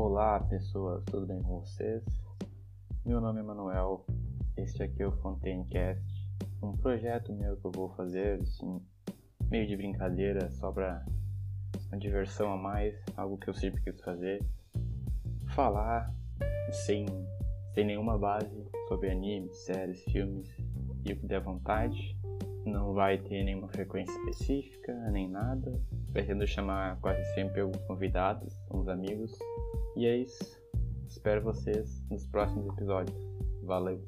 Olá pessoas, tudo bem com vocês? Meu nome é Manuel, este aqui é o Fontaincast, um projeto meu que eu vou fazer, assim, meio de brincadeira, só pra uma diversão a mais, algo que eu sempre quis fazer. Falar sem, sem nenhuma base sobre animes, séries, filmes e o que der vontade. Não vai ter nenhuma frequência específica, nem nada. Pretendo chamar quase sempre alguns convidados, uns amigos. E é isso. Espero vocês nos próximos episódios. Valeu!